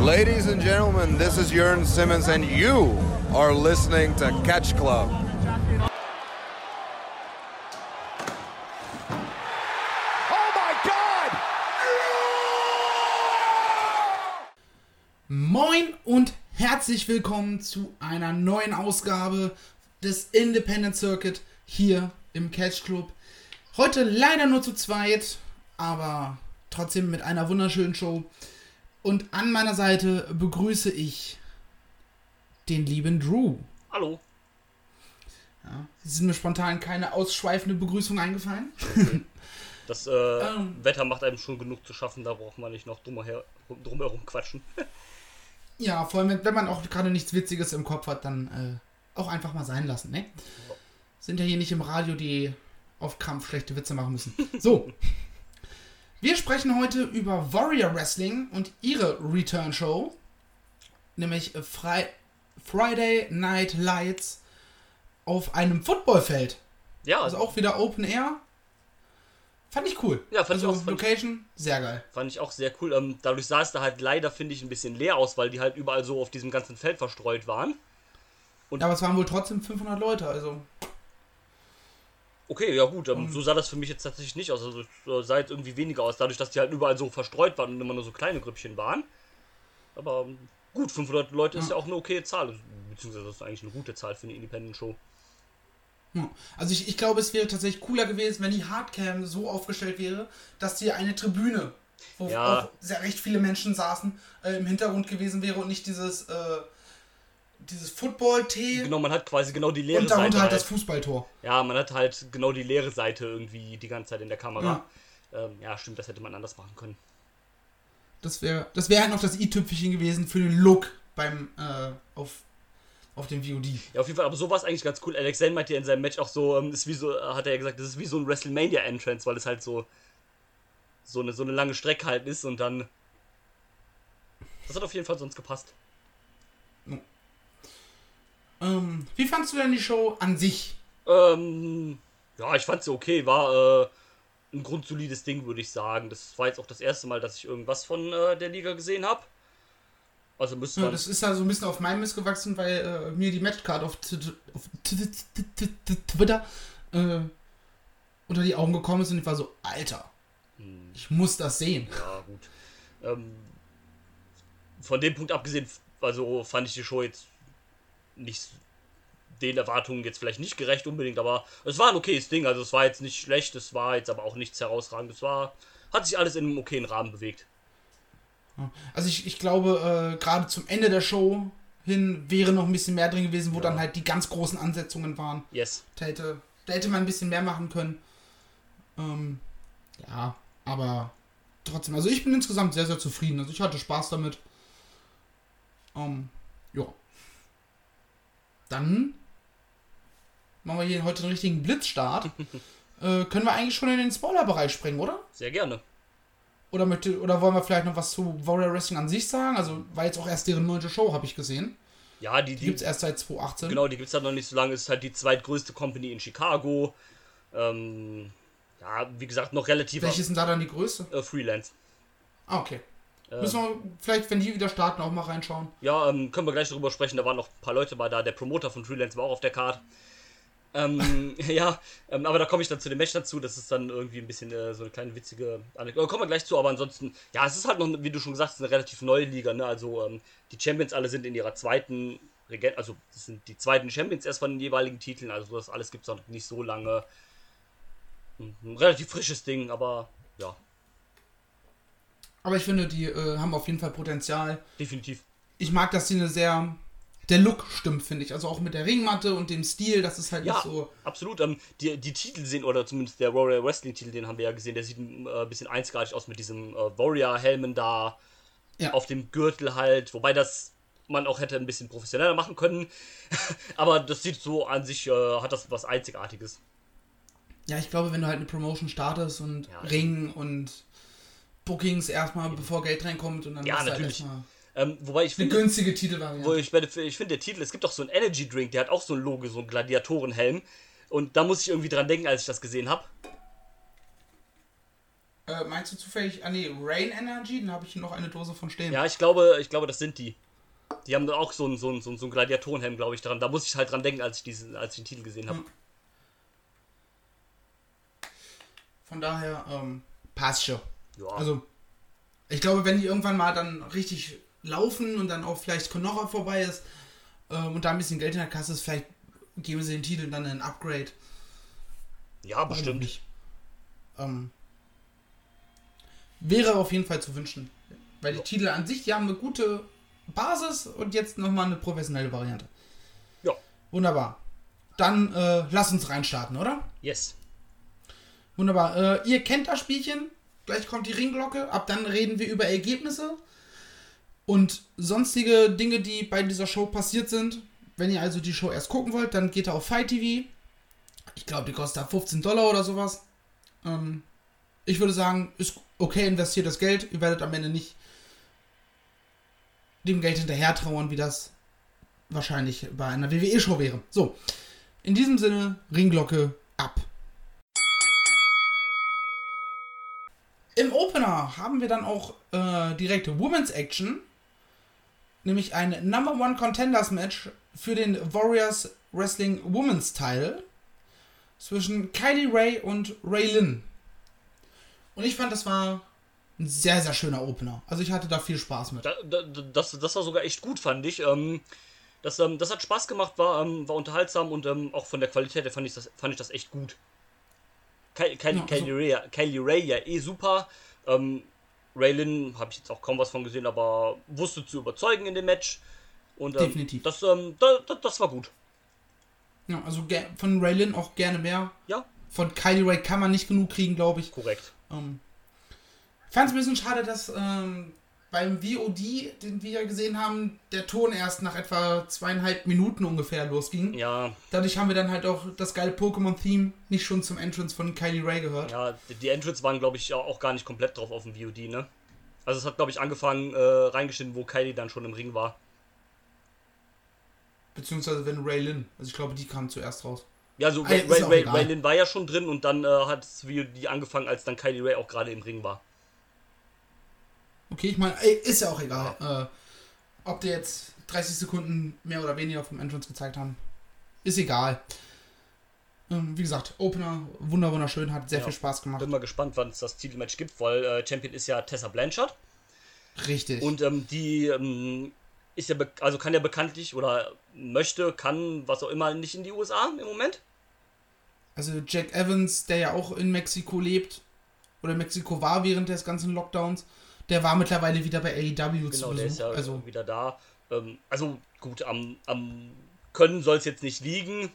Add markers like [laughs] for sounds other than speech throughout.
Ladies and gentlemen, this is Jörn Simmons, and you are listening to Catch Club. Oh my God! Moin und herzlich willkommen zu einer neuen Ausgabe des Independent Circuit hier im Catch Club. Heute leider nur zu zweit, aber trotzdem mit einer wunderschönen Show. Und an meiner Seite begrüße ich den lieben Drew. Hallo. Ja, ist mir spontan keine ausschweifende Begrüßung eingefallen. [laughs] Das äh, Ähm. Wetter macht einem schon genug zu schaffen, da braucht man nicht noch drumher, drumherum quatschen. [laughs] Ja, vor allem, wenn- wenn man auch gerade nichts Witziges im Kopf hat, dann äh, auch einfach mal sein lassen, ne? Sind ja hier nicht im Radio, die auf Krampf schlechte Witze machen müssen. [laughs] So. Wir sprechen heute über Warrior Wrestling und ihre Return Show, nämlich Fri Friday Night Lights auf einem Footballfeld. Ja, Also auch wieder Open Air. Fand ich cool. Ja, fand ich also auch, fand ich- Location, sehr geil. fand ich auch sehr cool. Ähm, dadurch sah es da halt leider, finde ich, ein bisschen leer aus, weil die halt überall so auf diesem ganzen Feld verstreut waren. Ja, aber es waren wohl trotzdem 500 Leute, also Okay, ja gut, ähm, so sah das für mich jetzt tatsächlich nicht aus. Also es äh, sah jetzt irgendwie weniger aus, dadurch, dass die halt überall so verstreut waren und immer nur so kleine Grüppchen waren. Aber ähm, gut, 500 Leute ist ja auch eine okay Zahl. Beziehungsweise das ist eigentlich eine gute Zahl für eine Independent-Show. Ja. Also ich, ich glaube, es wäre tatsächlich cooler gewesen, wenn die Hardcam so aufgestellt wäre, dass hier eine Tribüne, wo Ja. auch sehr recht viele Menschen saßen, äh, im Hintergrund gewesen wäre und nicht dieses, äh, dieses Football-T Genau, man hat quasi genau die leere und darunter Seite. halt halt. das Fußballtor. Ja, man hat halt genau die leere Seite irgendwie die ganze Zeit in der Kamera. Ja. Ähm, ja, stimmt, das hätte man anders machen können. Das wäre das wär halt noch das i-Tüpfelchen gewesen für den Look beim, äh, auf, auf dem VOD. Ja, auf jeden Fall, aber so war es eigentlich ganz cool. Alex Zane meinte ja in seinem Match auch so, ähm, ist wie so, äh, hat er ja gesagt, das ist wie so ein WrestleMania-Entrance, weil es halt so, so eine, so eine lange Strecke halt ist und dann. Das hat auf jeden Fall sonst gepasst. Ähm, wie fandst du denn die Show an sich? Ähm, ja, ich fand sie okay, war äh, ein grundsolides Ding, würde ich sagen. Das war jetzt auch das erste Mal, dass ich irgendwas von äh, der Liga gesehen habe. Also müsste Ja, man. das ist ja so ein bisschen auf meinem Mist gewachsen, weil äh, mir die Matchcard auf, Twitter äh, unter die Augen gekommen ist und ich war so, Alter, Hm. ich muss das sehen. Ja, gut. Ähm, von dem Punkt abgesehen, also fand ich die Show jetzt nicht den Erwartungen jetzt vielleicht nicht gerecht unbedingt, aber es war ein okayes Ding. Also es war jetzt nicht schlecht, es war jetzt aber auch nichts herausragendes. Es war, hat sich alles in einem okayen Rahmen bewegt. Also ich, ich glaube, äh, gerade zum Ende der Show hin wäre noch ein bisschen mehr drin gewesen, wo Ja. dann halt die ganz großen Ansetzungen waren. Yes. Da hätte, da hätte man ein bisschen mehr machen können. Ähm, ja, aber trotzdem, also ich bin insgesamt sehr, sehr zufrieden. Also ich hatte Spaß damit. Ähm, ja. Dann machen wir hier heute einen richtigen Blitzstart. [laughs] äh, können wir eigentlich schon in den Spoiler-Bereich springen, oder? Sehr gerne. Oder, möchte, oder wollen wir vielleicht noch was zu Warrior Wrestling an sich sagen? Also war jetzt auch erst deren neunte Show, habe ich gesehen. Ja, die, Die die, gibt es erst seit 2018. genau, die gibt es halt noch nicht so lange. Es ist halt die zweitgrößte Company in Chicago. Ähm, ja, wie gesagt, noch relativ Welche ist denn da dann die Größe? äh, Freelance. Ah, okay. Äh, Müssen wir vielleicht, wenn die wieder starten, auch mal reinschauen. Ja, ähm, können wir gleich darüber sprechen. Da waren noch ein paar Leute bei da. Der Promoter von Freelance war auch auf der Card. Ähm, [laughs] ja, ähm, aber da komme ich dann zu dem Match dazu. Das ist dann irgendwie ein bisschen äh, so eine kleine witzige Anekdote. Kommen wir gleich zu, aber ansonsten, ja, es ist halt noch, wie du schon gesagt hast, eine relativ neue Liga. Ne? Also ähm, die Champions alle sind in ihrer zweiten Regent, also das sind die zweiten Champions erst von den jeweiligen Titeln. Also das alles gibt es noch nicht so lange. Ein, ein relativ frisches Ding, aber ja, Aber ich finde, die äh, haben auf jeden Fall Potenzial. definitiv. Ich mag, dass sie eine sehr. Der Look stimmt, finde ich. Also auch mit der Ringmatte und dem Stil, das ist halt Ja, nicht so. absolut. Ähm, die, die Titel sehen, oder zumindest der Warrior Wrestling Titel, den haben wir ja gesehen, der sieht ein äh, bisschen einzigartig aus mit diesem äh, Warrior-Helmen da Ja. auf dem Gürtel halt. Wobei das man auch hätte ein bisschen professioneller machen können. [laughs] Aber das sieht so an sich, äh, hat das was Einzigartiges. Ja, ich glaube, wenn du halt eine Promotion startest und Ja. Ring und Bookings erstmal, bevor Geld reinkommt und dann Ja, du natürlich. Halt Ähm, wobei ich eine finde, günstige wo Titelvariante. ich, bei- ich finde, der Titel, es gibt auch so einen Energy Drink, der hat auch so ein Logo, so einen Gladiatorenhelm. Und da muss ich irgendwie dran denken, als ich das gesehen habe. Äh, meinst du zufällig, ah nee, Rain Energy? Dann habe ich noch eine Dose von stehen. Ja, ich glaube, ich glaube, das sind die. Die haben da auch so einen so einen, so einen, so einen Gladiatorenhelm, glaube ich, dran. Da muss ich halt dran denken, als ich, diesen, als ich den Titel gesehen habe. Hm. Von daher, ähm, passt schon. Ja. Also, ich glaube, wenn die irgendwann mal dann richtig laufen und dann auch vielleicht Konoha vorbei ist ähm, und da ein bisschen Geld in der Kasse ist, vielleicht geben sie den Titel dann ein Upgrade. ja, bestimmt. Ähm, wäre auf jeden Fall zu wünschen. Weil die Ja. Titel an sich, die haben eine gute Basis und jetzt nochmal eine professionelle Variante. Ja. Wunderbar. Dann äh, lass uns reinstarten, oder? Yes. Wunderbar. Äh, ihr kennt das Spielchen. Gleich kommt die Ringglocke. Ab dann reden wir über Ergebnisse und sonstige Dinge, die bei dieser Show passiert sind. Wenn ihr also die Show erst gucken wollt, dann geht ihr auf Fight TV. Ich glaube, die kostet da 15 Dollar oder sowas. Ähm, ich würde sagen, ist okay, investiert das Geld. Ihr werdet am Ende nicht dem Geld hinterher trauern, wie das wahrscheinlich bei einer WWE-Show wäre. So, in diesem Sinne, Ringglocke ab. Im Opener haben wir dann auch äh, direkt Women's Action, nämlich ein Number One Contenders Match für den Warriors Wrestling Women's Title zwischen Kylie Ray und Ray Lynn. Und ich fand, das war ein sehr, sehr schöner Opener. Also ich hatte da viel Spaß mit. Da, da, das, das war sogar echt gut, fand ich. Ähm, das, ähm, das hat Spaß gemacht, war, ähm, war unterhaltsam und ähm, auch von der Qualität her fand ich das, fand ich das echt gut. Ky Kylie, Ja, also- Kylie, Ray, Kylie Ray ja eh super. Ähm, Raylin habe ich jetzt auch kaum was von gesehen, aber wusste zu überzeugen in dem Match. Und ähm, Definitiv. Das, ähm, da, da, das war gut. Ja, also von Ray Lynn auch gerne mehr. Ja, Von Kylie Ray kann man nicht genug kriegen, glaube ich. korrekt. Ähm, fand es ein bisschen schade, dass ähm, beim VOD, den wir ja gesehen haben, der Ton erst nach etwa zweieinhalb Minuten ungefähr losging. Ja, Dadurch haben wir dann halt auch das geile Pokémon-Theme nicht schon zum Entrance von Kylie Ray gehört. ja, die- Entrance waren, glaube ich, auch gar nicht komplett drauf auf dem VOD, ne? Also es hat, glaube ich, angefangen, äh, reingeschnitten, wo Kylie dann schon im Ring war. Beziehungsweise wenn Ray Lynn. Also ich glaube, die kam zuerst raus. Ja, also Ah. Raylin war ja schon drin und dann äh, hat das VOD angefangen, als dann Kylie Ray auch gerade im Ring war. Okay, ich meine, ist ja auch egal. Äh, ob die jetzt 30 Sekunden mehr oder weniger vom Entrance gezeigt haben. Ist egal. Ähm, wie gesagt, Opener, wunder wunderschön, hat sehr Ja. viel Spaß gemacht. Bin mal gespannt, wann es das Titelmatch gibt, weil äh, Champion ist ja Tessa Blanchard Richtig. und ähm, die ähm, ist ja, also kann ja bekanntlich oder möchte, kann, was auch immer, nicht in die USA im Moment. Also Jack Evans, der ja auch in Mexiko lebt oder in Mexiko war während des ganzen Lockdowns, der war mittlerweile wieder bei AEW zu Genau, der ist Besuch. ja also wieder da. Ähm, also gut, am, am Können soll es jetzt nicht liegen.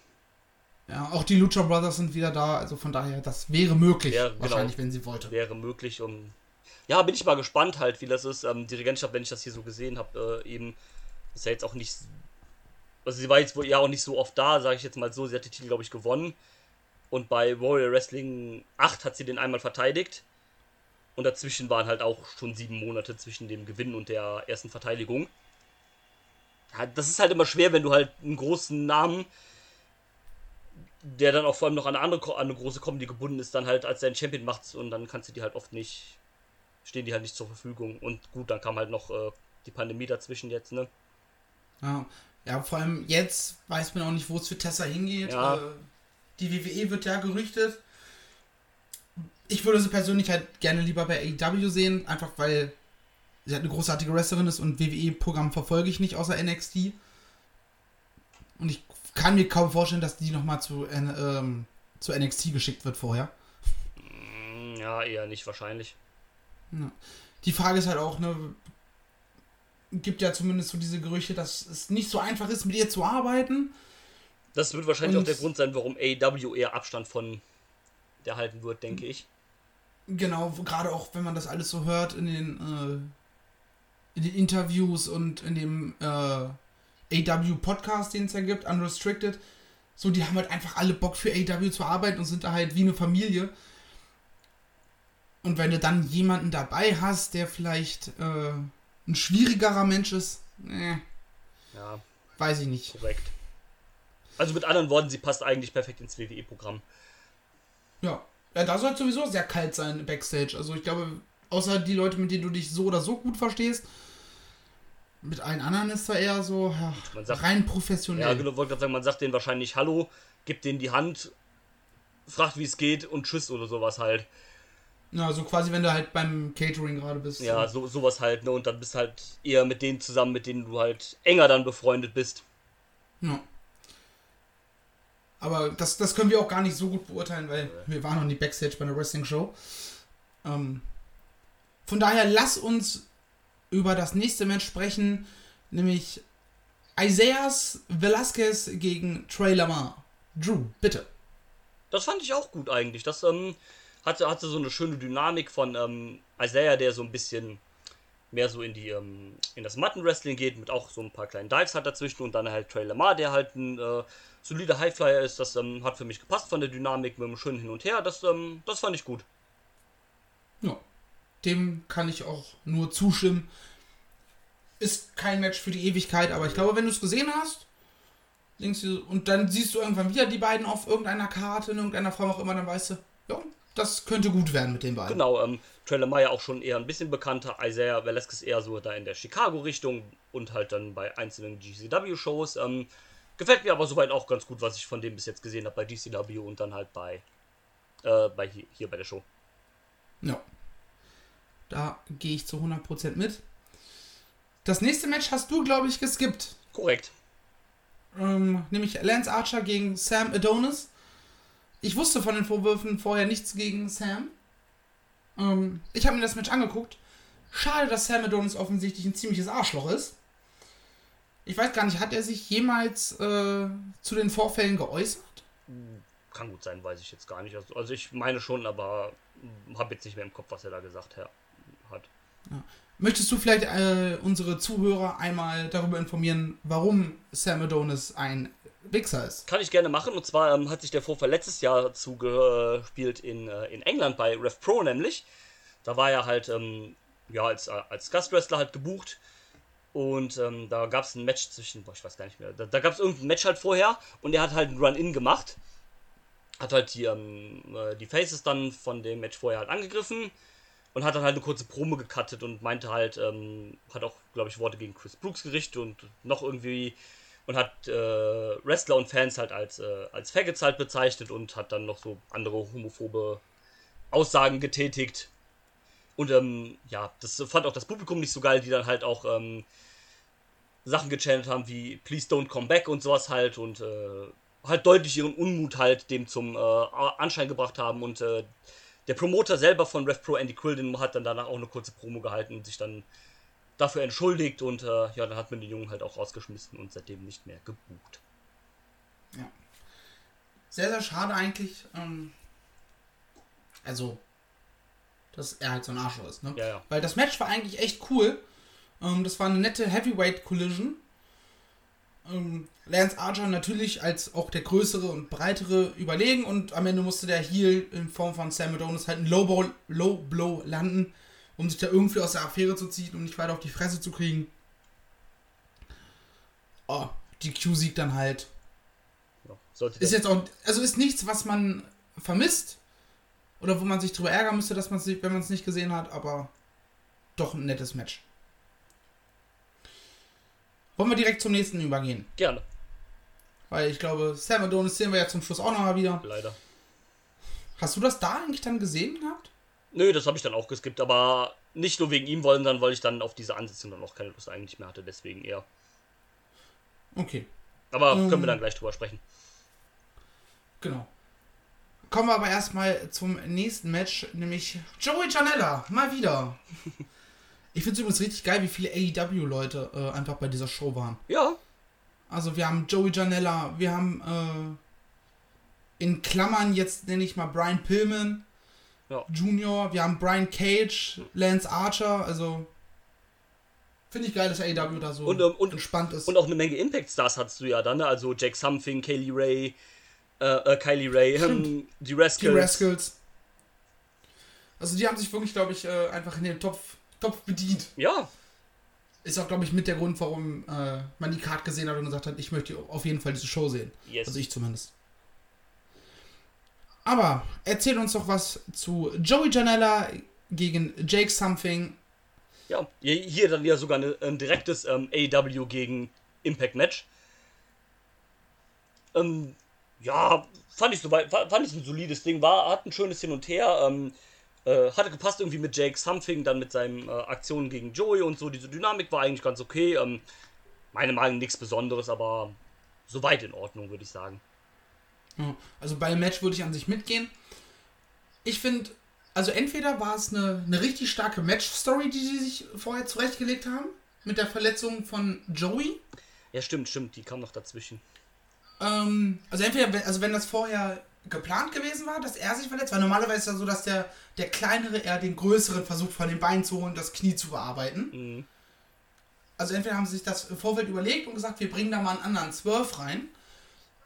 ja, auch die Lucha Brothers sind wieder da. Also von daher, das wäre möglich, Ja, genau. wahrscheinlich, wenn sie wollte. wäre möglich. Um ja, bin ich mal gespannt halt, wie das ist. Ähm, die Regentschaft, wenn ich das hier so gesehen habe, äh, eben ist ja jetzt auch nicht. Also sie war jetzt wohl ja auch nicht so oft da, sage ich jetzt mal so. Sie hat den Titel, glaube ich, gewonnen. Und bei Warrior Wrestling 8 hat sie den einmal verteidigt. Und dazwischen waren halt auch schon sieben Monate zwischen dem Gewinn und der ersten Verteidigung. Das ist halt immer schwer, wenn du halt einen großen Namen, der dann auch vor allem noch an eine andere an eine große Comedy gebunden ist, dann halt als dein Champion machst und dann kannst du die halt oft nicht, stehen die halt nicht zur Verfügung. Und gut, dann kam halt noch äh, die Pandemie dazwischen jetzt, ne? Ja. ja, vor allem jetzt weiß man auch nicht, wo es für Tessa hingeht. Ja. Äh, die WWE wird ja gerüchtet. Ich würde sie persönlich halt gerne lieber bei AEW sehen, einfach weil sie halt eine großartige Wrestlerin ist und WWE-Programm verfolge ich nicht außer NXT. Und ich kann mir kaum vorstellen, dass die nochmal zu, ähm, zu NXT geschickt wird vorher. Mm, Ja, eher nicht wahrscheinlich. Die Frage ist halt auch, ne, gibt ja zumindest so diese Gerüchte, dass es nicht so einfach ist, mit ihr zu arbeiten. Das wird wahrscheinlich Und- auch der Grund sein, warum AEW eher Abstand von der halten wird, denke ich. Genau, gerade auch wenn man das alles so hört in den, äh, in den Interviews und in dem äh, AW-Podcast, den es ja gibt, Unrestricted. So, die haben halt einfach alle Bock für AW zu arbeiten und sind da halt wie eine Familie. Und wenn du dann jemanden dabei hast, der vielleicht äh, ein schwierigerer Mensch ist, ne, Ja, weiß ich nicht. korrekt. Also mit anderen Worten, sie passt eigentlich perfekt ins WWE-Programm. Ja, Ja, da soll es sowieso sehr kalt sein Backstage. Also ich glaube, außer die Leute, mit denen du dich so oder so gut verstehst, mit allen anderen ist da eher so ja, Man sagt- rein professionell. Ja, genau, wollte gerade sagen, man sagt denen wahrscheinlich Hallo, gibt denen die Hand, fragt, wie es geht und tschüss oder sowas halt. Ja, so quasi, wenn du halt beim Catering gerade bist. Ja, so, sowas halt, ne? Und dann bist halt eher mit denen zusammen, mit denen du halt enger dann befreundet bist. Ja. Aber das, das können wir auch gar nicht so gut beurteilen, weil wir waren noch nie Backstage bei einer Wrestling-Show. Ähm, von daher lass uns über das nächste Match sprechen, nämlich Isaias Velasquez gegen Trey Lamar. Drew, bitte. Das fand ich auch gut eigentlich. Das ähm, hatte, hatte so eine schöne Dynamik von ähm, Isaiah, der so ein bisschen mehr so in die ähm, in das Mattenwrestling geht, mit auch so ein paar kleinen Dives halt dazwischen und dann halt Trey Lamar, der halt ein äh, solider Highflyer ist. Das ähm, hat für mich gepasst von der Dynamik mit einem schönen Hin und Her. Das, ähm, das fand ich gut. Ja, dem kann ich auch nur zustimmen. Ist kein Match für die Ewigkeit, aber ich glaube, wenn du es gesehen hast, denkst du, und dann siehst du irgendwann wieder die beiden auf irgendeiner Karte, in irgendeiner Form auch immer, dann weißt du, ja, das könnte gut werden mit den beiden. Genau, ähm, Lamar ja auch schon eher ein bisschen bekannter. Isaiah Velasquez eher so da in der Chicago-Richtung und halt dann bei einzelnen GCW-Shows. Ähm, gefällt mir aber soweit auch ganz gut, was ich von dem bis jetzt gesehen habe bei GCW und dann halt bei, äh, bei hier, hier bei der Show. Ja. Da gehe ich zu 100% mit. Das nächste Match hast du, glaube ich, geskippt. Korrekt. Ähm, nämlich Lance Archer gegen Sam Adonis. Ich wusste von den Vorwürfen vorher nichts gegen Sam. Ähm, ich habe mir das Match angeguckt. Schade, dass Sam Adonis offensichtlich ein ziemliches Arschloch ist. Ich weiß gar nicht, hat er sich jemals äh, zu den Vorfällen geäußert? Kann gut sein, weiß ich jetzt gar nicht. Also, ich meine schon, aber habe jetzt nicht mehr im Kopf, was er da gesagt ha- hat. Möchtest du vielleicht äh, unsere Zuhörer einmal darüber informieren, warum Sam Adonis ein Wichser ist? Kann ich gerne machen. Und zwar ähm, hat sich der Vorfall letztes Jahr zugespielt in, äh, in England bei Rev Pro nämlich. Da war er halt ähm, ja, als, äh, als Gastwrestler halt gebucht. Und ähm, da gab es ein Match zwischen, boah, ich weiß gar nicht mehr, da, da gab es irgendein Match halt vorher und er hat halt ein Run-In gemacht. Hat halt die, ähm, äh, die Faces dann von dem Match vorher halt angegriffen und hat dann halt eine kurze Promo gecuttet und meinte halt, ähm, hat auch, glaube ich, Worte gegen Chris Brooks gerichtet und noch irgendwie und hat äh, Wrestler und Fans halt als, äh, als Faggots halt bezeichnet und hat dann noch so andere homophobe Aussagen getätigt. Und ähm, ja, das fand auch das Publikum nicht so geil, die dann halt auch ähm, Sachen gechannelt haben wie Please don't come back und sowas halt und äh, halt deutlich ihren Unmut halt dem zum äh, Anschein gebracht haben und äh, der Promoter selber von RevPro, Andy Quilden, hat dann danach auch eine kurze Promo gehalten und sich dann dafür entschuldigt und äh, ja, dann hat man den Jungen halt auch rausgeschmissen und seitdem nicht mehr gebucht. Sehr, sehr schade eigentlich. Ähm, also, dass er halt so ein Arschloch ist, ne? Ja, ja. Weil das Match war eigentlich echt cool. Ähm, das war eine nette Heavyweight-Collision. Ähm, Lance Archer natürlich als auch der größere und breitere überlegen und am Ende musste der Heel in Form von Sam Adonis halt einen Low, Low Blow landen, um sich da irgendwie aus der Affäre zu ziehen, um nicht weiter auf die Fresse zu kriegen. Oh, die Q-Sieg dann halt. ja. Ist jetzt auch, also ist nichts, was man vermisst oder wo man sich drüber ärgern müsste, dass man es, wenn man es nicht gesehen hat, aber doch ein nettes Match. Wollen wir direkt zum nächsten übergehen? Gerne, Weil ich glaube, Sam Adonis sehen wir ja zum Schluss auch nochmal wieder. leider. Hast du das da eigentlich dann gesehen gehabt? Nö, das habe ich dann auch geskippt, aber nicht nur wegen ihm wollen, dann weil ich dann auf diese Ansetzung dann auch keine Lust eigentlich mehr hatte, deswegen eher. Okay, Aber Ähm. können wir dann gleich drüber sprechen. genau. Kommen wir aber erstmal zum nächsten Match, nämlich Joey Janella, mal wieder. [laughs] Ich finde es übrigens richtig geil, wie viele AEW-Leute äh, einfach bei dieser Show waren. Ja, Also wir haben Joey Janella, wir haben äh, in Klammern jetzt nenne ich mal Brian Pillman Ja. Junior, wir haben Brian Cage, Lance Archer, also finde ich geil, dass AEW da so Und, ähm, und- entspannt ist. und auch eine Menge Impact Stars hattest du ja dann, ne? also Jack Something, Kaylee Ray, äh, äh, Kylie Ray, ähm, die die Rascals. Rascals. Also die haben sich wirklich, glaube ich, äh, einfach in den Topf, Topf bedient. Ja, Ist auch, glaube ich, mit der Grund, warum äh, man die Card gesehen hat und gesagt hat, ich möchte auf jeden Fall diese Show sehen. yes. Also ich zumindest. Aber erzähl uns doch was zu Joey Janella gegen Jake Something. Ja, hier dann ja sogar ein direktes ähm, AEW gegen Impact Match. Ähm, ja, fand ich fa- fand ich ein solides Ding, war, hat ein schönes Hin und Her, ähm, äh, hatte gepasst irgendwie mit Jake Something, dann mit seinen äh, Aktionen gegen Joey und so, diese Dynamik war eigentlich ganz okay, ähm, meine Meinung nichts Besonderes, aber soweit in Ordnung, würde ich sagen. Also bei dem Match würde ich an sich mitgehen. Ich finde, also entweder war es eine, eine richtig starke Match-Story, die sie sich vorher zurechtgelegt haben, mit der Verletzung von Joey. Ja, stimmt, stimmt, die kam noch dazwischen. Ähm, also entweder, wenn- also wenn das vorher geplant gewesen war, dass er sich verletzt, weil normalerweise ist ja so, dass der, der Kleinere eher den Größeren versucht von den Beinen zu holen, das Knie zu bearbeiten. Mhm. Also entweder haben sie sich das im Vorfeld überlegt und gesagt, wir bringen da mal einen anderen Zwölf rein.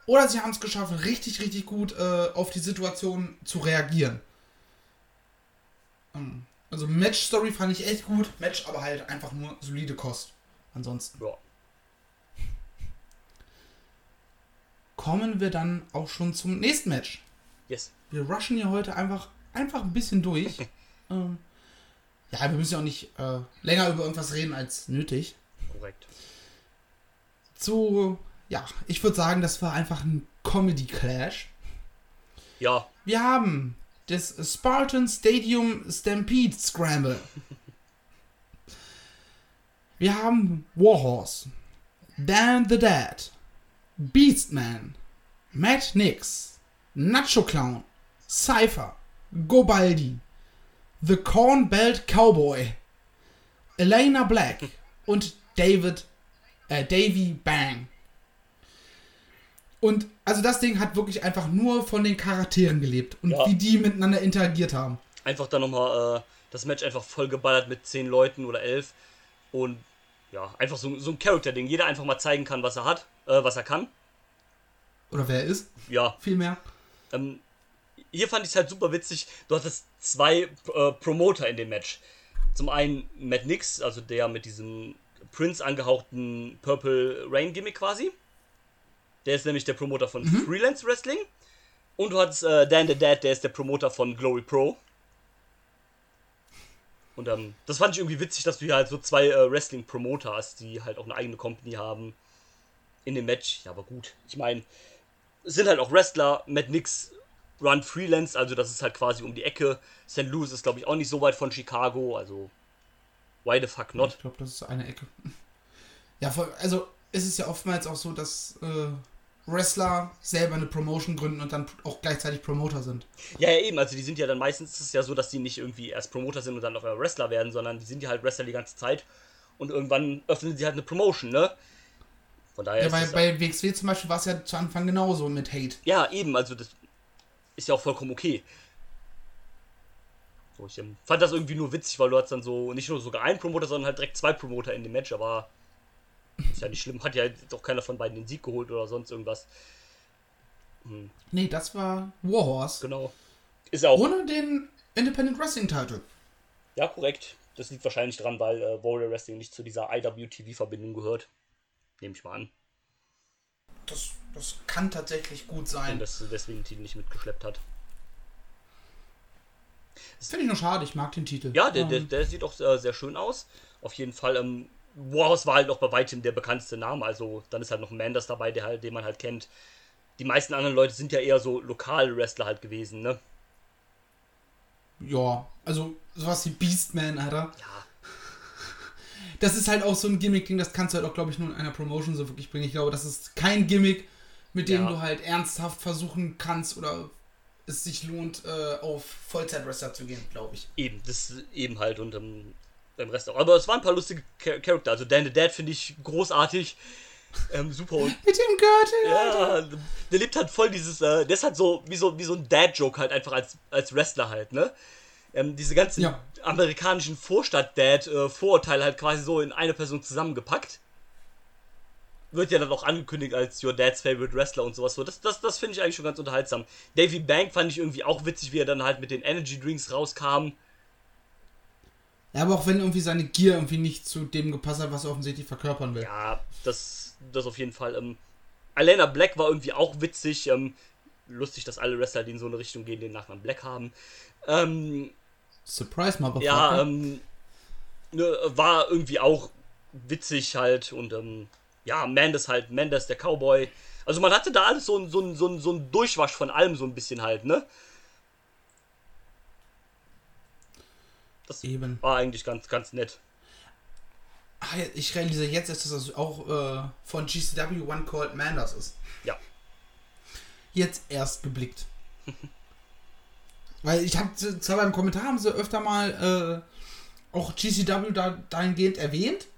Oder sie haben es geschafft, richtig, richtig gut äh, auf die Situation zu reagieren. Ähm, Also Match-Story fand ich echt gut. Match aber halt einfach nur solide Kost. Ansonsten. Ja. Kommen wir dann auch schon zum nächsten Match. Yes. Wir rushen hier heute einfach, einfach ein bisschen durch. [laughs] ähm, ja, wir müssen ja auch nicht äh, länger über irgendwas reden als nötig. Korrekt. Zu, ja, ich würde sagen, das war einfach ein Comedy-Clash. Ja, Wir haben das Spartan Stadium Stampede Scramble. Wir haben Warhorse, Dan the Dead, Beastman, Matt Nix, Nacho Clown, Cypher, Gobaldi, The Corn Belt Cowboy, Elena Black und David, äh, Davy Bang. Und also das Ding hat wirklich einfach nur von den Charakteren gelebt und Ja. wie die miteinander interagiert haben. einfach dann nochmal äh, das Match einfach voll geballert mit 10 Leuten oder 11. Und ja, einfach so, so ein Charakter-Ding. Jeder einfach mal zeigen kann, was er hat, äh, was er kann. Oder wer er ist, Ja, vielmehr. ähm, hier fand ich es halt super witzig. Du hattest zwei äh, Promoter in dem Match. Zum einen Matt Nix, also der mit diesem Prince angehauchten Purple Rain Gimmick quasi. Der ist nämlich der Promoter von Freelance Wrestling. Und du hattest äh, Dan the Dad, der ist der Promoter von Glory Pro. Und ähm, das fand ich irgendwie witzig, dass du hier halt so zwei äh, Wrestling-Promoter hast, die halt auch eine eigene Company haben in dem Match. Ja, aber gut. Ich meine, es sind halt auch Wrestler. Matt Nix run Freelance, also das ist halt quasi um die Ecke. St. Louis ist, glaube ich, auch nicht so weit von Chicago, also why the fuck not? Ich glaube, das ist eine Ecke. [laughs] Ja, also es ist ja oftmals auch so, dass äh, Wrestler selber eine Promotion gründen und dann auch gleichzeitig Promoter sind. Ja, ja, eben, also die sind ja dann meistens ist es ja so, dass die nicht irgendwie erst Promoter sind und dann auf Wrestler werden, sondern die sind ja halt Wrestler die ganze Zeit und irgendwann öffnen sie halt eine Promotion, ne? Von daher Ja, bei, bei WXW zum Beispiel war es ja zu Anfang genauso mit Hate. Ja, eben, also das ist ja auch vollkommen okay. So, ich ähm, fand das irgendwie nur witzig, weil du hast dann so nicht nur sogar einen Promoter, sondern halt direkt zwei Promoter in dem Match, aber ist ja nicht schlimm, hat ja doch keiner von beiden den Sieg geholt oder sonst irgendwas. Nee, das war Warhorse. Genau. Ist auch. Ohne den Independent Wrestling Title. Ja, korrekt. Das liegt wahrscheinlich dran, weil äh, Warrior Wrestling nicht zu dieser IWTV-Verbindung gehört. Nehme ich mal an. Das, das kann tatsächlich gut Und sein. das deswegen den Titel nicht mitgeschleppt hat. Finde ich nur schade, ich mag den Titel. Ja, der, Ähm, der, der sieht auch äh, sehr schön aus. Auf jeden Fall. Ähm, Warhouse war halt noch bei weitem der bekannteste Name. Also dann ist halt noch Manders dabei, der halt, den man halt kennt. Die meisten anderen Leute sind ja eher so lokale Wrestler halt gewesen, ne? Ja, also sowas wie Beastman, Alter. Ja. [laughs] Das ist halt auch so ein Gimmick-Ding, das kannst du halt auch, glaube ich, nur in einer Promotion so wirklich bringen. Ich glaube, das ist kein Gimmick, mit dem Ja. du halt ernsthaft versuchen kannst oder es sich lohnt, äh, auf Vollzeit-Wrestler zu gehen, glaube ich. Eben, das eben halt und ähm, beim Rest auch. Aber es waren ein paar lustige Char- Charakter. Also Dan the Dad finde ich großartig. Ähm, super und Mit dem Gürtel! Alter. Ja, der lebt halt voll dieses, äh, der ist halt so wie so, wie so ein Dad-Joke halt einfach als, als Wrestler halt, ne? Ähm, diese ganzen Ja. amerikanischen Vorstadt-Dad-Vorurteile halt quasi so in eine Person zusammengepackt. Wird ja dann auch angekündigt als Your Dad's Favorite Wrestler und sowas so. Das, das, das finde ich eigentlich schon ganz unterhaltsam. Davy Bank fand ich irgendwie auch witzig, wie er dann halt mit den Energy Drinks rauskam. Ja, aber auch wenn irgendwie seine Gier irgendwie nicht zu dem gepasst hat, was er offensichtlich verkörpern will. Ja, das, das auf jeden Fall. Ähm, Alena Black war irgendwie auch witzig. Ähm, lustig, dass alle Wrestler, die in so eine Richtung gehen, den Nachnamen Black haben. Ähm, Surprise, Motherfucker. ja, ähm, ne, war irgendwie auch witzig halt und ähm, ja, Mendes halt, Mendes, der Cowboy. Also man hatte da alles so so so so ein Durchwasch von allem so ein bisschen halt, ne? Das Eben. war eigentlich ganz, ganz nett. Ah, ich realisiere jetzt, dass das auch äh, von GCW One Called Manders ist. Ja. Jetzt erst geblickt. Weil ich habe zwar beim Kommentar haben sie öfter mal äh, auch GCW da dahingehend erwähnt.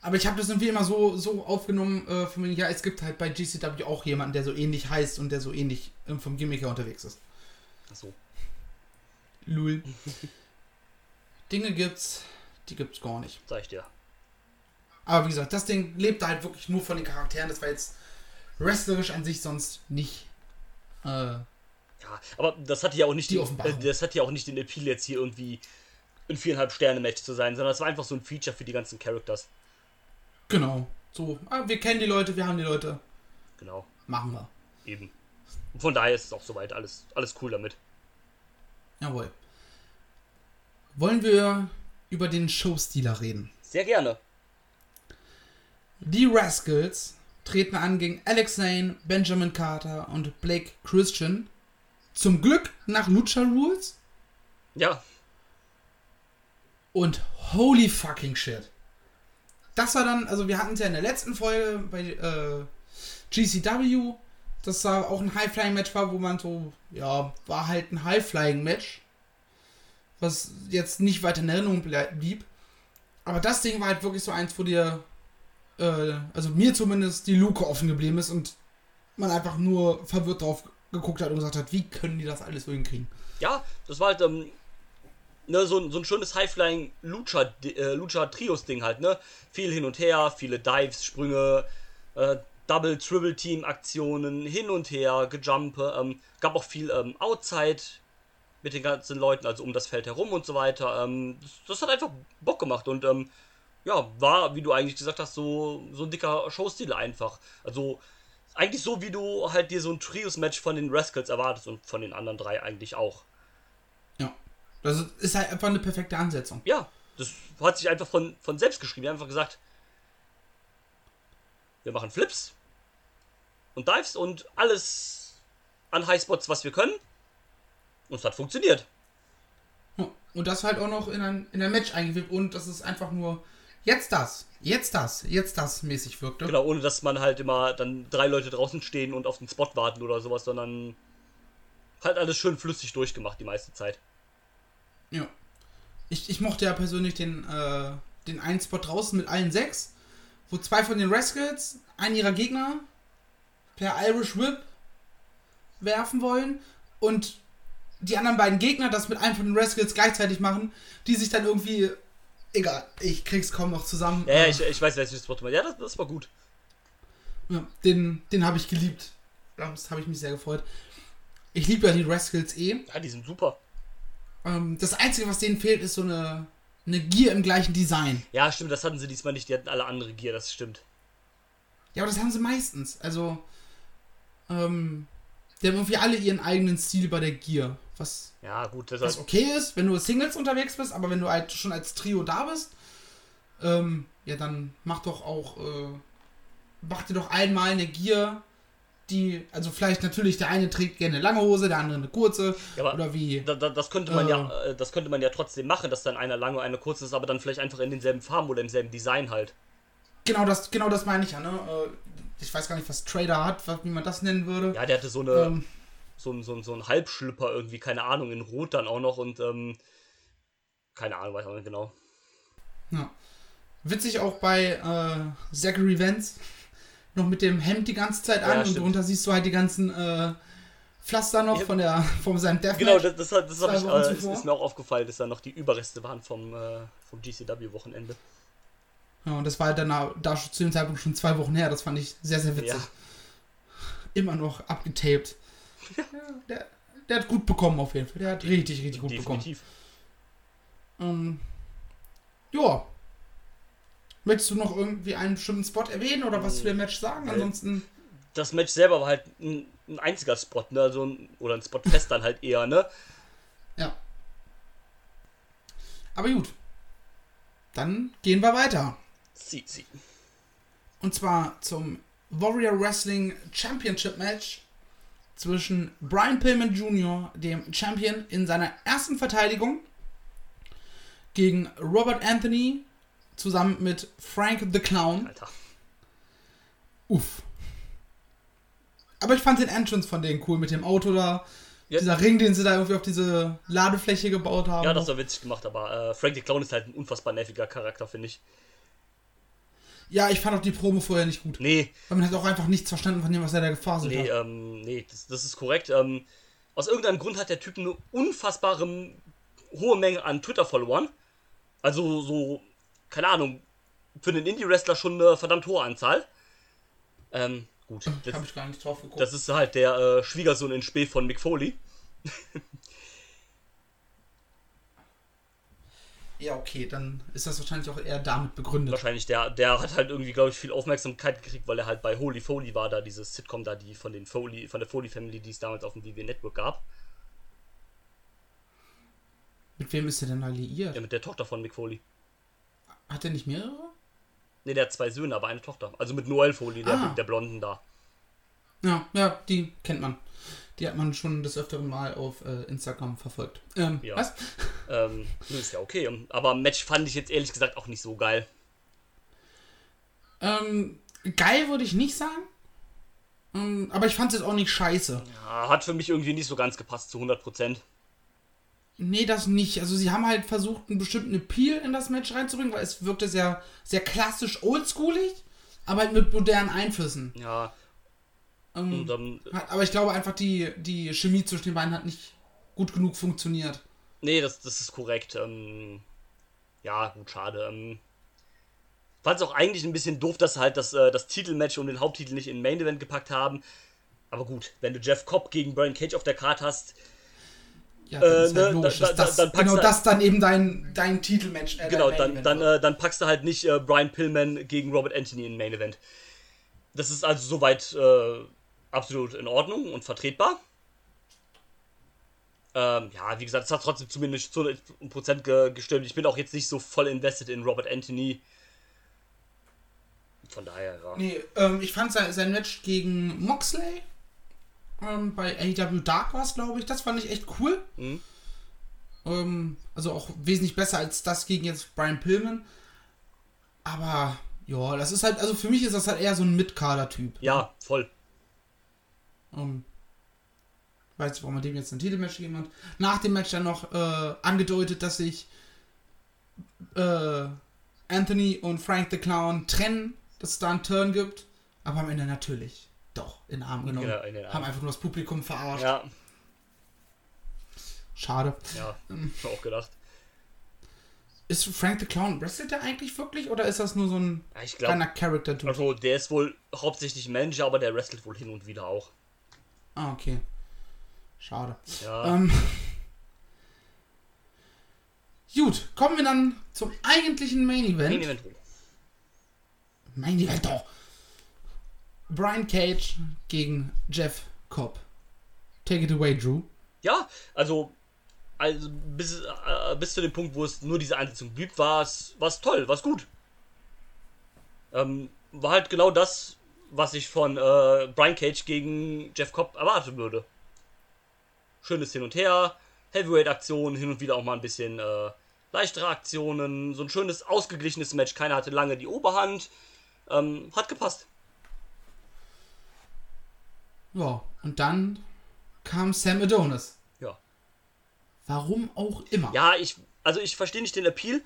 Aber ich habe das irgendwie immer so, so aufgenommen, äh, von mir, ja, es gibt halt bei GCW auch jemanden, der so ähnlich heißt und der so ähnlich ähm, vom Gimmick her unterwegs ist. Achso. Lul. [laughs] Dinge gibt's, die gibt's gar nicht. Sag ich dir. Aber wie gesagt, das Ding lebt halt wirklich nur von den Charakteren. Das war jetzt wrestlerisch an sich sonst nicht. Äh, Ja, aber das hatte ja auch nicht Die Offenbarung. äh, das hat ja auch nicht den Appeal jetzt hier irgendwie ein viereinhalb Sterne Match zu sein, sondern es war einfach so ein Feature für die ganzen Characters. genau. So, ah, wir kennen die Leute, wir haben die Leute. Genau, Machen wir. eben. Und von daher ist es auch soweit alles, alles cool damit. Jawohl. Wollen wir über den Showstealer reden? Sehr gerne. Die Rascals treten an gegen Alex Zane, Benjamin Carter und Blake Christian. Zum Glück nach Lucha Rules. Ja, Und holy fucking shit. Das war dann, also wir hatten es ja in der letzten Folge bei äh, GCW, dass da auch ein High-Flying-Match war, wo man so, ja, war halt ein High-Flying-Match. Was jetzt nicht weiter in Erinnerung blieb. Aber das Ding war halt wirklich so eins, wo dir, äh, also mir zumindest, die Luke offen geblieben ist und man einfach nur verwirrt drauf geguckt hat und gesagt hat, wie können die das alles so hinkriegen? ja, das war halt ähm, ne, so, ein- so ein schönes High-Flying Lucha, äh, Lucha Trios Ding halt, ne? Viel hin und her, viele Dives, Sprünge, äh, Double, Triple Team Aktionen, hin und her, Gejumpe, ähm, gab auch viel ähm, Outside mit den ganzen Leuten, also um das Feld herum und so weiter. Ähm, das, das hat einfach Bock gemacht und ähm, ja, war, wie du eigentlich gesagt hast, so, so ein dicker Showstil einfach. Also eigentlich so, wie du halt dir so ein Trios-Match von den Rascals erwartest und von den anderen drei eigentlich auch. Ja. Das ist halt einfach eine perfekte Ansetzung. Ja, das hat sich einfach von, von selbst geschrieben. Die haben einfach gesagt, wir machen Flips und Dives und alles an Highspots, was wir können. Und es hat funktioniert. Ja, Und das halt auch noch in ein, in ein Match eingewebt und dass es einfach nur jetzt das, jetzt das, jetzt das mäßig wirkte. Genau, ohne dass man halt immer dann drei Leute draußen stehen und auf den Spot warten oder sowas, sondern halt alles schön flüssig durchgemacht die meiste Zeit. Ja. Ich, ich mochte ja persönlich den, äh, den einen Spot draußen mit allen sechs, wo zwei von den Rascals einen ihrer Gegner per Irish Whip werfen wollen und die anderen beiden Gegner das mit einem von den Rascals gleichzeitig machen, die sich dann irgendwie. Egal, ich krieg's kaum noch zusammen. Ja, ja ich, ich weiß, welches du meinst. Ja, das, das war gut. Ja, den den habe ich geliebt. Das habe ich mich sehr gefreut. Ich liebe ja die Rascals eh. Ja, die sind super. Ähm, das Einzige, was denen fehlt, ist so eine, eine Gear im gleichen Design. Ja, stimmt, das hatten sie diesmal nicht. Die hatten alle andere Gear, das stimmt. Ja, aber das haben sie meistens. Also, ähm, die haben irgendwie alle ihren eigenen Stil bei der Gear. Was, Ja, gut, was okay ist, wenn du Singles unterwegs bist, aber wenn du halt schon als Trio da bist, ähm, ja, dann mach doch auch, äh, mach dir doch einmal eine Gear, die, also vielleicht natürlich der eine trägt gerne eine lange Hose, der andere eine kurze, Ja, oder wie. Da, da, das könnte man Äh. ja, äh, das könnte man ja trotzdem machen, dass dann einer lange und einer kurz ist, aber dann vielleicht einfach in denselben Farben oder im selben Design halt. Genau das, genau das meine ich ja, ne? Äh, Ich weiß gar nicht, was Trader hat, wie man das nennen würde. Ja, der hatte so eine, Ähm, so ein, so ein, so ein Halbschlüpper irgendwie, keine Ahnung, in Rot dann auch noch und ähm, keine Ahnung, weiß auch nicht genau. Ja. Witzig auch bei äh, Zachary Vance. [laughs] Noch mit dem Hemd die ganze Zeit an Ja, und drunter siehst du halt die ganzen äh, Pflaster noch Ja. von der von seinem Deathmatch. Genau, das, das, hat- das, Zwei ich, äh, ist, ist mir auch aufgefallen, dass da noch die Überreste waren vom, äh, vom GCW-Wochenende. Ja, und das war halt dann da, zu dem Zeitpunkt schon zwei Wochen her. Das fand ich sehr, sehr witzig. Ja. Immer noch abgetaped. Ja, der, der hat gut bekommen auf jeden Fall. Der hat richtig, richtig gut bekommen. Definitiv. Ähm, ja. Möchtest du noch irgendwie einen bestimmten Spot erwähnen oder was zu dem Match sagen? Äh, Ansonsten. Das Match selber war halt ein ein einziger Spot, ne? Also ein, oder ein Spot fest dann halt eher, ne? Ja. Aber gut. Dann gehen wir weiter. Sie, sie. Und zwar zum Warrior Wrestling Championship Match zwischen Brian Pillman Jr., dem Champion, in seiner ersten Verteidigung gegen Robert Anthony zusammen mit Frank the Clown. Alter. Uff. Aber ich fand den Entrance von denen cool mit dem Auto da. Ja. Dieser Ring, den sie da irgendwie auf diese Ladefläche gebaut haben. Ja, das war witzig gemacht, aber äh, Frank the Clown ist halt ein unfassbar nerviger Charakter, finde ich. Ja, ich fand auch die Promo vorher nicht gut. Nee, Weil man hat auch einfach nichts verstanden von dem, was er da gefaselt nee, hat. ähm, nee, das, das ist korrekt. Ähm, aus irgendeinem Grund hat der Typ eine unfassbare hohe Menge an Twitter-Followern. Also so, keine Ahnung, für einen Indie-Wrestler schon eine verdammt hohe Anzahl. Ähm, gut. Das, Habe ich gar nicht drauf geguckt. das ist halt der äh, Schwiegersohn in Spee von Mick Foley. [laughs] ja, okay, dann ist das wahrscheinlich auch eher damit begründet. Wahrscheinlich der, der hat halt irgendwie, glaube ich, viel Aufmerksamkeit gekriegt, weil er halt bei Holy Foley war, da dieses Sitcom da, die von den Foley, von der Foley Family, die es damals auf dem WW Network gab. Mit wem ist er denn alliiert? Ja, mit der Tochter von Mick Foley. Hat er nicht mehrere? Ne, der hat zwei Söhne, aber eine Tochter. Also mit Noel Foley, der, Ah. der Blonden da. Ja, ja, die kennt man. Die hat man schon des Öfteren mal auf äh, Instagram verfolgt. Ähm, Ja. was? Ähm, ist ja okay. Aber Match fand ich jetzt ehrlich gesagt auch nicht so geil. Ähm, geil würde ich nicht sagen. Ähm, aber ich fand es jetzt auch nicht scheiße. Ja, hat für mich irgendwie nicht so ganz gepasst zu 100%. Nee, das nicht. Also sie haben halt versucht, einen bestimmten Appeal in das Match reinzubringen, weil es wirkte sehr, sehr klassisch oldschoolig, aber halt mit modernen Einflüssen. Ja, Ähm, dann. hat, aber ich glaube einfach, die, die Chemie zwischen den beiden hat nicht gut genug funktioniert. Nee, das, das ist korrekt. Ähm, ja, gut, schade. Ähm, Fand es auch eigentlich ein bisschen doof, dass sie halt das, äh, das Titelmatch und den Haupttitel nicht in den Main Event gepackt haben. Aber gut, wenn du Jeff Cobb gegen Brian Cage auf der Karte hast, Ja, Äh, ne, logisch, da- dass da- das, dann packst genau das dann eben dein, dein Titelmatch äh, genau, dein dann, dann, äh, dann packst du halt nicht äh, Brian Pillman gegen Robert Anthony in den Main Event. Das ist also soweit äh, absolut in Ordnung und vertretbar. Ähm, ja, wie gesagt, es hat trotzdem zumindest zu 100% ge gestimmt. Ich bin auch jetzt nicht so voll invested in Robert Anthony. Von daher, ja. Nee, ähm, ich fand sein, sein Match gegen Moxley ähm, bei AEW Dark war es, glaube ich. Das fand ich echt cool. Mhm. Ähm, also auch wesentlich besser als das gegen jetzt Brian Pillman. Aber ja, das ist halt, also für mich ist das halt eher so ein Mitkader-Typ. Ja, voll. Ähm, weiß nicht, warum man dem jetzt ein Titelmatch gegeben hat. Nach dem Match dann noch äh, angedeutet, dass sich äh, Anthony und Frank the Clown trennen, dass es da einen Turn gibt. Aber am Ende natürlich doch in den Arm genommen. Genau, in den Arm. Haben einfach nur das Publikum verarscht. Ja, Schade. ja, auch gedacht. Ist Frank the Clown, wrestelt der eigentlich wirklich oder ist das nur so ein Ja, ich glaube, kleiner Character-Typ? also der ist wohl hauptsächlich Manager, aber der wrestelt wohl hin und wieder auch. Ah, okay. Schade. Ja, Ähm, gut, kommen wir dann zum eigentlichen Main Event. Main Event. Main Event doch. Brian Cage gegen Jeff Cobb. Take it away, Drew. Ja, also, also bis, äh, bis zu dem Punkt, wo es nur diese Einsetzung blieb, war es toll, war es gut. Ähm, war halt genau das, was ich von äh, Brian Cage gegen Jeff Cobb erwarten würde. Schönes Hin und Her, Heavyweight-Aktionen, hin und wieder auch mal ein bisschen äh, leichtere Aktionen, so ein schönes, ausgeglichenes Match. Keiner hatte lange die Oberhand. Ähm, hat gepasst. Ja, und dann kam Sam Adonis. Ja. Warum auch immer. Ja, ich, also ich verstehe nicht den Appeal.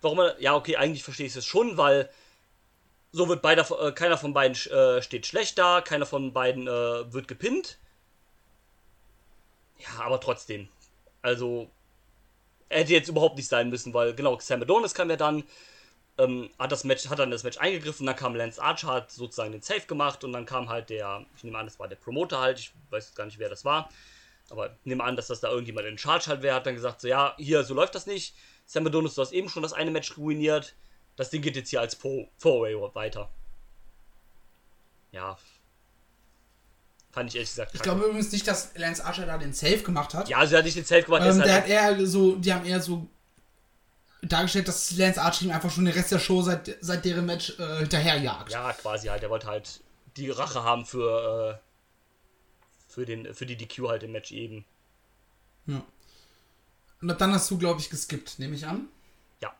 Warum man, ja, okay, eigentlich verstehe ich es schon, weil so wird beider, äh, keiner von beiden äh, steht schlecht da, keiner von beiden äh, wird gepinnt. Ja, aber trotzdem. Also, er hätte jetzt überhaupt nicht sein müssen, weil genau, Sam Adonis kam ja dann, ähm, hat das Match, hat dann das Match eingegriffen, dann kam Lance Archer, hat sozusagen den Safe gemacht und dann kam halt der, ich nehme an, das war der Promoter halt, ich weiß gar nicht, wer das war. Aber nehme an, dass das da irgendjemand in Charge halt wäre, hat dann gesagt, so ja, hier, so läuft das nicht. Sam Adonis, du hast eben schon das eine Match ruiniert. Das Ding geht jetzt hier als Four- Four-Way weiter. Ja. Fand ich ehrlich gesagt Ich glaube übrigens nicht, dass Lance Archer da den Save gemacht hat. Ja, also er hat nicht den Safe gemacht. ähm, der halt, hat eher so, die haben eher so dargestellt, dass Lance Archer ihm einfach schon den Rest der Show seit, seit deren Match äh, hinterherjagt. ja, quasi halt. Er wollte halt die Rache haben für, äh, für, den, für die DQ halt im Match eben. Ja. Und ab dann hast du, glaube ich, geskippt, nehme ich an. Ja.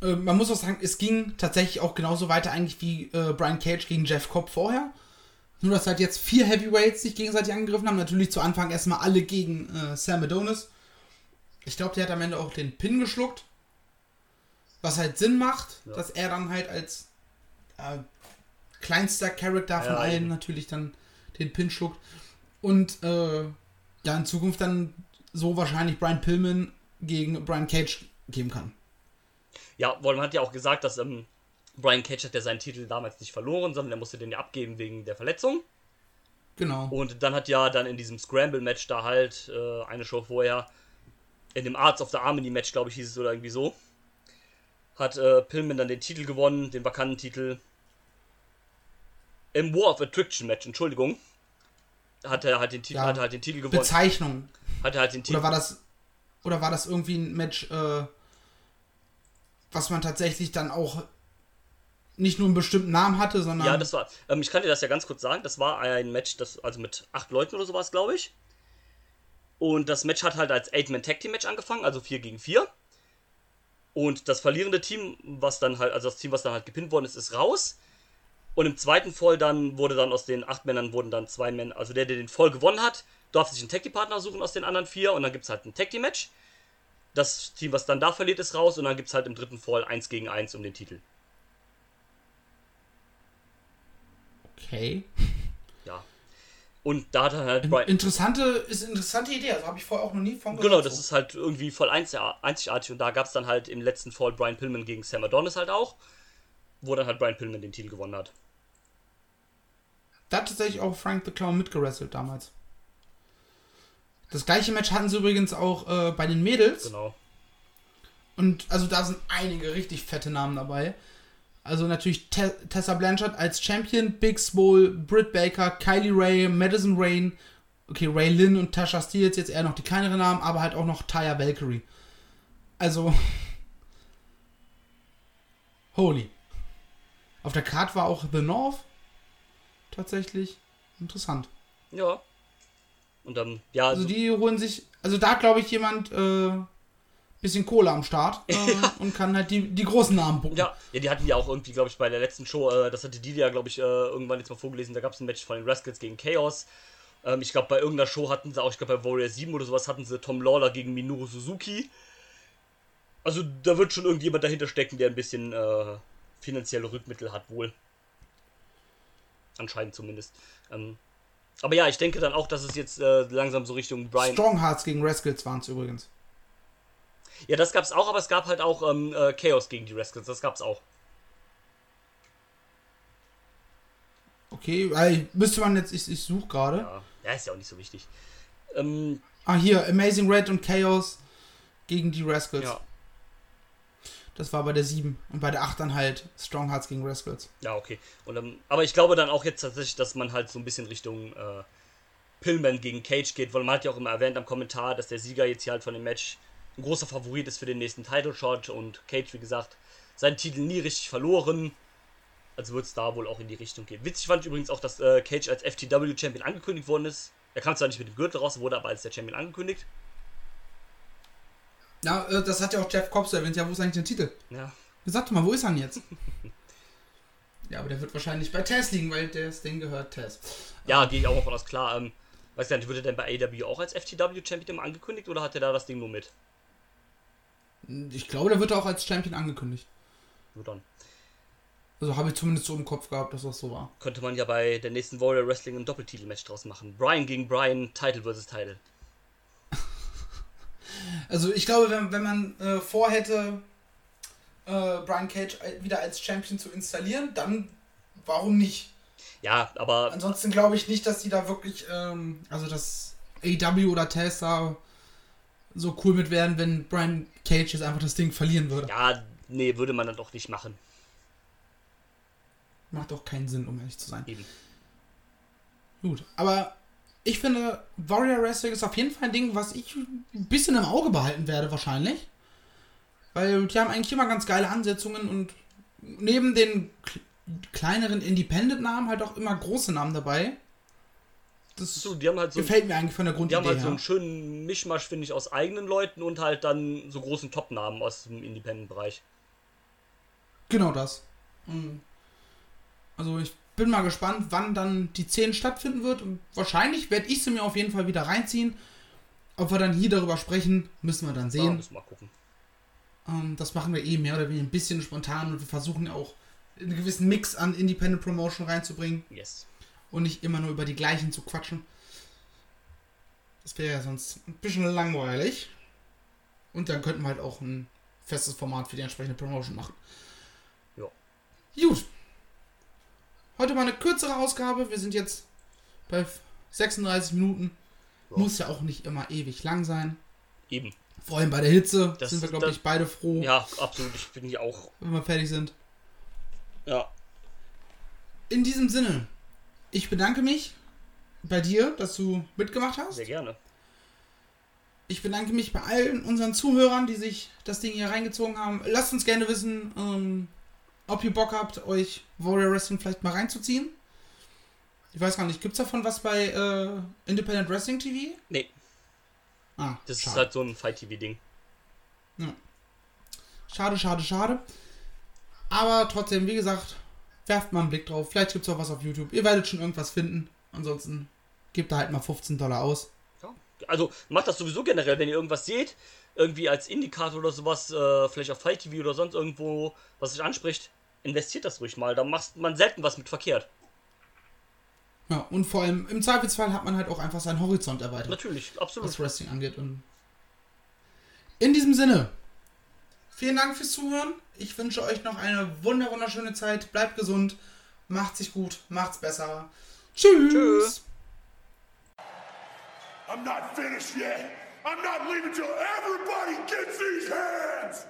Äh, man muss auch sagen, es ging tatsächlich auch genauso weiter eigentlich wie äh, Brian Cage gegen Jeff Cobb vorher. Nur, dass halt jetzt vier Heavyweights sich gegenseitig angegriffen haben. Natürlich zu Anfang erstmal alle gegen äh, Sam Adonis. Ich glaube, der hat am Ende auch den Pin geschluckt. Was halt Sinn macht, Ja. dass er dann halt als äh, kleinster Charakter von Ja, allen eben. natürlich dann den Pin schluckt. Und äh, ja, in Zukunft dann so wahrscheinlich Brian Pillman gegen Brian Cage geben kann. Ja, weil man hat ja auch gesagt, dass ähm, Brian Cage hat ja seinen Titel damals nicht verloren, sondern er musste den ja abgeben wegen der Verletzung. Genau. Und dann hat ja dann in diesem Scramble-Match da halt äh, eine Show vorher, in dem Arts of the Harmony-Match, glaube ich, hieß es oder irgendwie so, hat äh, Pillman dann den Titel gewonnen, den vakanten Titel. Im War of Attraction-Match, Entschuldigung. Hat er halt den Titel, Ja. hat er halt den Titel gewonnen. Bezeichnung. Hat er halt den Titel. Oder war das oder war das irgendwie ein Match, äh, was man tatsächlich dann auch nicht nur einen bestimmten Namen hatte, sondern Ja, das war. Ähm, ich kann dir das ja ganz kurz sagen. Das war ein Match, das also mit acht Leuten oder sowas, glaube ich. Und das Match hat halt als Eight-Man-Tag-Team-Match angefangen, also 4 gegen 4. Und das verlierende Team, was dann halt, also das Team, was dann halt gepinnt worden ist, ist raus. Und im zweiten Fall dann wurde dann aus den acht Männern wurden dann zwei Männer, also der, der den Voll gewonnen hat, darf sich einen Tag Team Partner suchen aus den anderen vier und dann gibt es halt ein Tag Team Match. Das Team, was dann da verliert, ist raus und dann gibt es halt im dritten Fall 1 gegen 1 um den Titel. Okay. Ja. Und da hat er halt Brian, Interessante ist eine interessante Idee, also habe ich vorher auch noch nie von gehört. Genau, das ist halt irgendwie voll einzigartig und da gab es dann halt im letzten Fall Brian Pillman gegen Sam Adonis halt auch, wo dann halt Brian Pillman den Titel gewonnen hat. Da hat tatsächlich auch Frank the Clown mitgerasselt damals. Das gleiche Match hatten sie übrigens auch äh, bei den Mädels. Genau. Und also da sind einige richtig fette Namen dabei. Also natürlich Te Tessa Blanchard als Champion, Big Swole, Britt Baker, Kylie Ray, Madison Rain, okay, Ray Lynn und Tasha Steele jetzt eher noch die kleineren Namen, aber halt auch noch Taya Valkyrie. Also holy. Auf der Card war auch The North tatsächlich interessant. Ja. Und dann, ja, Also so- die holen sich, also da glaube ich jemand äh, bisschen Kohle am Start äh, und kann halt die, die großen Namen buchen. ja, ja, die hatten ja auch irgendwie, glaube ich, bei der letzten Show, äh, das hatte die ja, glaube ich, äh, irgendwann jetzt mal vorgelesen, da gab es ein Match von den Rascals gegen Chaos. Ähm, ich glaube, bei irgendeiner Show hatten sie auch, ich glaube, bei Warrior 7 oder sowas hatten sie Tom Lawler gegen Minoru Suzuki. Also da wird schon irgendjemand dahinter stecken, der ein bisschen äh, finanzielle Rückmittel hat, wohl. Anscheinend zumindest. Ähm, aber ja, ich denke dann auch, dass es jetzt äh, langsam so Richtung Brian. Strong Hearts gegen Rascals waren es übrigens. Ja, das gab's auch, aber es gab halt auch ähm, äh, Chaos gegen die Rascals. Das gab's auch. Okay, weil müsste man jetzt, ich, ich suche gerade. Ja. ja, ist ja auch nicht so wichtig. Ähm, Ah, hier, Amazing Red und Chaos gegen die Rascals. ja. Das war bei der 7. Und bei der 8 dann halt Strong Hearts gegen Rascals. ja, okay. Und, ähm, aber ich glaube dann auch jetzt tatsächlich, dass man halt so ein bisschen Richtung äh, Pillman gegen Cage geht, weil man hat ja auch immer erwähnt am Kommentar, dass der Sieger jetzt hier halt von dem Match ein großer Favorit ist für den nächsten Title Shot und Cage, wie gesagt, seinen Titel nie richtig verloren. Also wird es da wohl auch in die Richtung gehen. Witzig fand ich übrigens auch, dass äh, Cage als FTW Champion angekündigt worden ist. Er kam zwar nicht mit dem Gürtel raus, wurde aber als der Champion angekündigt. Ja, äh, das hat ja auch Jeff Cobb erwähnt. Ja, wo ist eigentlich der Titel? Ja, Sag doch mal, wo ist er denn jetzt? [laughs] ja, aber der wird wahrscheinlich bei Tess liegen, weil das Ding gehört Tess. Ja, gehe ich auch mal von aus. Klar, ähm, weiß gar nicht, wird er denn bei AW auch als FTW-Champion angekündigt oder hat er da das Ding nur mit? Ich glaube, der wird auch als Champion angekündigt. Nur dann. Also habe ich zumindest so im Kopf gehabt, dass das so war. Könnte man ja bei der nächsten Warrior Wrestling ein Doppeltitelmatch draus machen. Brian gegen Brian, Title versus Title. [laughs] Also ich glaube, wenn, wenn man äh, vorhätte, äh, Brian Cage wieder als Champion zu installieren, dann warum nicht? Ja, aber Ansonsten glaube ich nicht, dass die da wirklich, ähm, also dass AW oder Tess da so cool mit werden, wenn Brian Cage jetzt einfach das Ding verlieren würde. ja, nee, würde man dann doch nicht machen. Macht doch keinen Sinn, um ehrlich zu sein. Eben. Gut, aber ich finde, Warrior Wrestling ist auf jeden Fall ein Ding, was ich ein bisschen im Auge behalten werde, wahrscheinlich. Weil die haben eigentlich immer ganz geile Ansetzungen und neben den kl- kleineren Independent-Namen halt auch immer große Namen dabei. Das So, die haben halt so, gefällt mir eigentlich von der die Grundidee haben halt so her. einen schönen Mischmasch, finde ich, aus eigenen Leuten und halt dann so großen Top-Namen aus dem Independent-Bereich. Genau das. Mhm. Also ich bin mal gespannt, wann dann die 10 stattfinden wird. Und wahrscheinlich werde ich sie mir auf jeden Fall wieder reinziehen. Ob wir dann hier darüber sprechen, müssen wir dann Ja, sehen. müssen wir mal gucken. Ähm, das machen wir eh mehr oder weniger ein bisschen spontan und wir versuchen ja auch einen gewissen Mix an Independent Promotion reinzubringen Yes. Und nicht immer nur über die gleichen zu quatschen. Das wäre ja sonst ein bisschen langweilig. Und dann könnten wir halt auch ein festes Format für die entsprechende Promotion machen. Ja. Gut. Heute mal eine kürzere Ausgabe. Wir sind jetzt bei 36 Minuten. Ja. Muss ja auch nicht immer ewig lang sein. Eben. Vor allem bei der Hitze Das sind wir, glaube ich, beide froh, Ja, absolut. Ich bin hier auch. wenn wir fertig sind. Ja. In diesem Sinne, ich bedanke mich bei dir, dass du mitgemacht hast. Sehr gerne. Ich bedanke mich bei allen unseren Zuhörern, die sich das Ding hier reingezogen haben. Lasst uns gerne wissen, ähm, ob ihr Bock habt, euch Warrior Wrestling vielleicht mal reinzuziehen. Ich weiß gar nicht, gibt's davon was bei äh, Independent Wrestling TV? Nee, Ah, das schade. ist halt so ein Fight-TV-Ding. Schade, schade, schade. Aber trotzdem, wie gesagt, werft mal einen Blick drauf. Vielleicht gibt es auch was auf YouTube. Ihr werdet schon irgendwas finden. Ansonsten gebt da halt mal 15 Dollar aus. Ja. Also macht das sowieso generell, wenn ihr irgendwas seht, irgendwie als Indikator oder sowas, äh, vielleicht auf Fight TV oder sonst irgendwo, was sich anspricht, investiert das ruhig mal. Da macht man selten was mit verkehrt. Ja, und vor allem im Zweifelsfall hat man halt auch einfach seinen Horizont erweitert, Natürlich, absolut. was Wrestling angeht. Und in diesem Sinne, vielen Dank fürs Zuhören. Ich wünsche euch noch eine wunder wunderschöne Zeit. Bleibt gesund, macht sich gut, macht's besser. Tschüss. Tschüss. I'm not finished yet. I'm not leaving till everybody gets these hands.